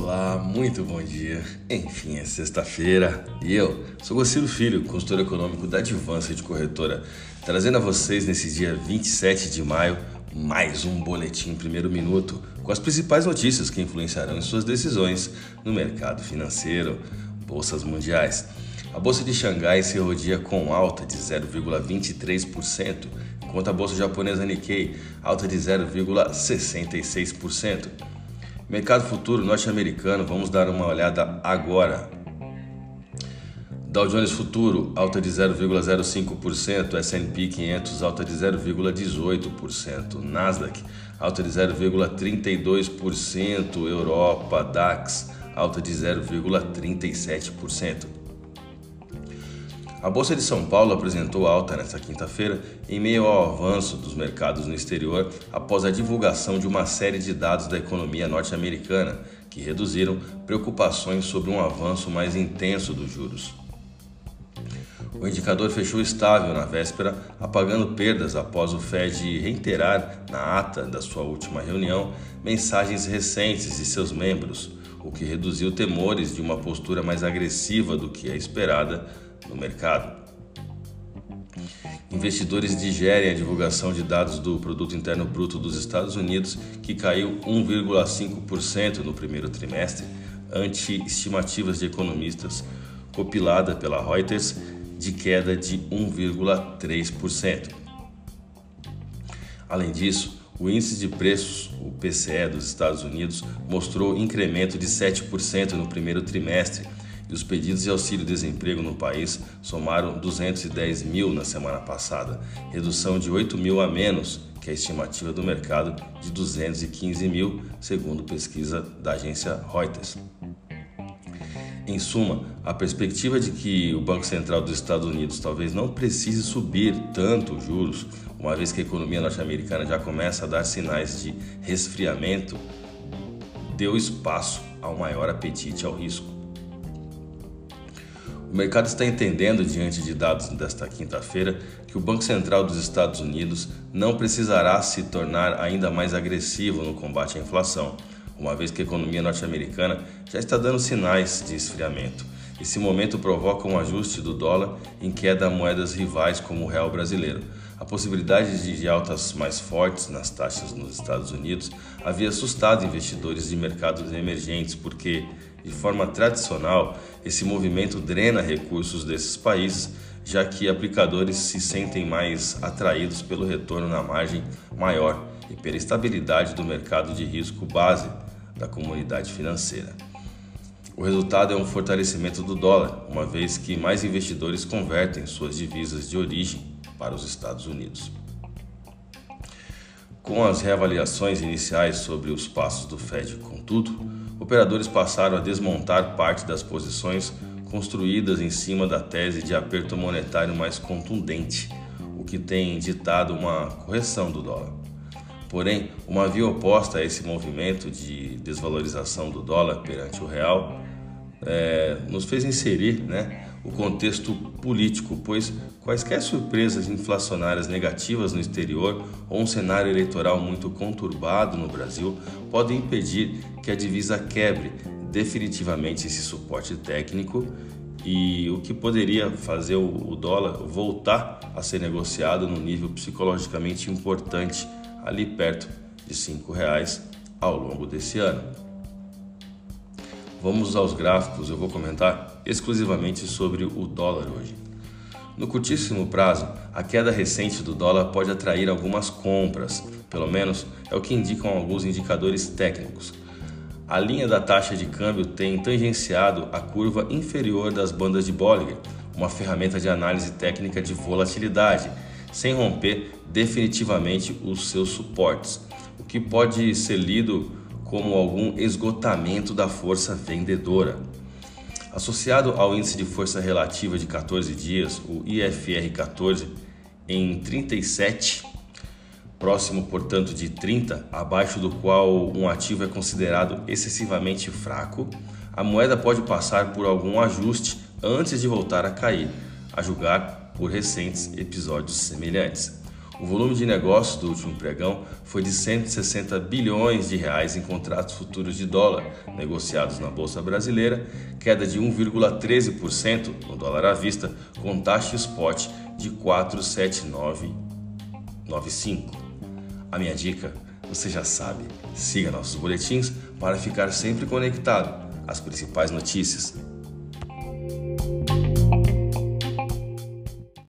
Olá, muito bom dia. Enfim, é sexta-feira e eu sou Gociro Filho, consultor econômico da Advança de Corretora, trazendo a vocês nesse dia 27 de maio mais um boletim primeiro minuto com as principais notícias que influenciarão em suas decisões no mercado financeiro, bolsas mundiais. A bolsa de Xangai se rodia com alta de 0,23%, enquanto a bolsa japonesa Nikkei alta de 0,66%. Mercado futuro norte-americano, vamos dar uma olhada agora. Dow Jones Futuro, alta de 0,05%, S&P 500, alta de 0,18%, Nasdaq, alta de 0,32%, Europa, DAX, alta de 0,37%. A Bolsa de São Paulo apresentou alta nesta quinta-feira em meio ao avanço dos mercados no exterior após a divulgação de uma série de dados da economia norte-americana que reduziram preocupações sobre um avanço mais intenso dos juros. O indicador fechou estável na véspera, apagando perdas após o Fed reiterar na ata da sua última reunião mensagens recentes de seus membros, o que reduziu temores de uma postura mais agressiva do que a esperada no mercado. Investidores digerem a divulgação de dados do Produto Interno Bruto dos Estados Unidos, que caiu 1,5% no primeiro trimestre, ante estimativas de economistas copilada pela Reuters de queda de 1,3%. Além disso, o índice de preços, o PCE dos Estados Unidos, mostrou incremento de 7% no primeiro trimestre, e os pedidos de auxílio-desemprego no país somaram 210 mil na semana passada, redução de 8 mil a menos que a estimativa do mercado de 215 mil, segundo pesquisa da agência Reuters. Em suma, a perspectiva de que o Banco Central dos Estados Unidos talvez não precise subir tanto os juros, uma vez que a economia norte-americana já começa a dar sinais de resfriamento, deu espaço ao maior apetite ao risco. O mercado está entendendo, diante de dados desta quinta-feira, que o Banco Central dos Estados Unidos não precisará se tornar ainda mais agressivo no combate à inflação, uma vez que a economia norte-americana já está dando sinais de esfriamento. Esse momento provoca um ajuste do dólar em queda a moedas rivais como o real brasileiro. A possibilidade de altas mais fortes nas taxas nos Estados Unidos havia assustado investidores de mercados emergentes, porque, de forma tradicional, esse movimento drena recursos desses países, já que aplicadores se sentem mais atraídos pelo retorno na margem maior e pela estabilidade do mercado de risco base da comunidade financeira. O resultado é um fortalecimento do dólar, uma vez que mais investidores convertem suas divisas de origem para os Estados Unidos. Com as reavaliações iniciais sobre os passos do Fed, contudo, operadores passaram a desmontar parte das posições construídas em cima da tese de aperto monetário mais contundente, o que tem ditado uma correção do dólar. Porém, uma via oposta a esse movimento de desvalorização do dólar perante o real é, nos fez inserir né, o contexto político, pois quaisquer surpresas inflacionárias negativas no exterior ou um cenário eleitoral muito conturbado no Brasil podem impedir que a divisa quebre definitivamente esse suporte técnico e o que poderia fazer o dólar voltar a ser negociado no nível psicologicamente importante ali perto de R$ reais ao longo desse ano. Vamos aos gráficos, eu vou comentar exclusivamente sobre o dólar hoje. No curtíssimo prazo, a queda recente do dólar pode atrair algumas compras, pelo menos é o que indicam alguns indicadores técnicos. A linha da taxa de câmbio tem tangenciado a curva inferior das bandas de Bollinger, uma ferramenta de análise técnica de volatilidade, sem romper definitivamente os seus suportes, o que pode ser lido como algum esgotamento da força vendedora. Associado ao índice de força relativa de 14 dias, o IFR 14, em 37, próximo, portanto, de 30, abaixo do qual um ativo é considerado excessivamente fraco, a moeda pode passar por algum ajuste antes de voltar a cair, a julgar por recentes episódios semelhantes. O volume de negócios do último pregão foi de 160 bilhões de reais em contratos futuros de dólar negociados na bolsa brasileira, queda de 1,13% no dólar à vista, com taxa spot de 47995. A minha dica, você já sabe, siga nossos boletins para ficar sempre conectado às principais notícias